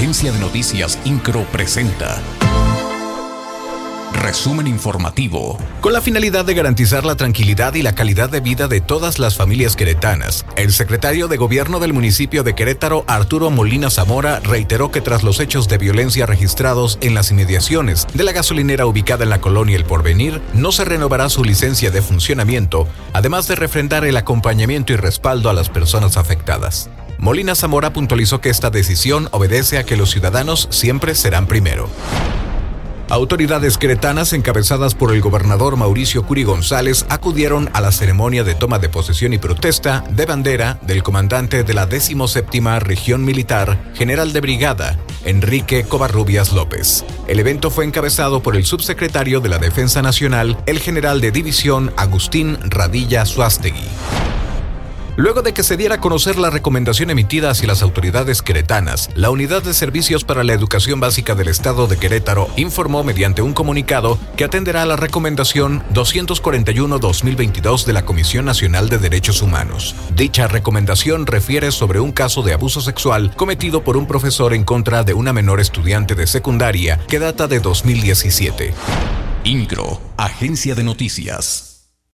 Agencia de Noticias Incro presenta. Resumen informativo. Con la finalidad de garantizar la tranquilidad y la calidad de vida de todas las familias queretanas, el secretario de Gobierno del municipio de Querétaro, Arturo Molina Zamora, reiteró que tras los hechos de violencia registrados en las inmediaciones de la gasolinera ubicada en la colonia El Porvenir, no se renovará su licencia de funcionamiento, además de refrendar el acompañamiento y respaldo a las personas afectadas. Molina Zamora puntualizó que esta decisión obedece a que los ciudadanos siempre serán primero. Autoridades cretanas encabezadas por el gobernador Mauricio Curi González acudieron a la ceremonia de toma de posesión y protesta de bandera del comandante de la 17 Región Militar, general de brigada, Enrique Covarrubias López. El evento fue encabezado por el subsecretario de la Defensa Nacional, el general de división Agustín Radilla Suástegui. Luego de que se diera a conocer la recomendación emitida hacia las autoridades queretanas, la Unidad de Servicios para la Educación Básica del Estado de Querétaro informó mediante un comunicado que atenderá a la recomendación 241-2022 de la Comisión Nacional de Derechos Humanos. Dicha recomendación refiere sobre un caso de abuso sexual cometido por un profesor en contra de una menor estudiante de secundaria que data de 2017. INCRO, Agencia de Noticias.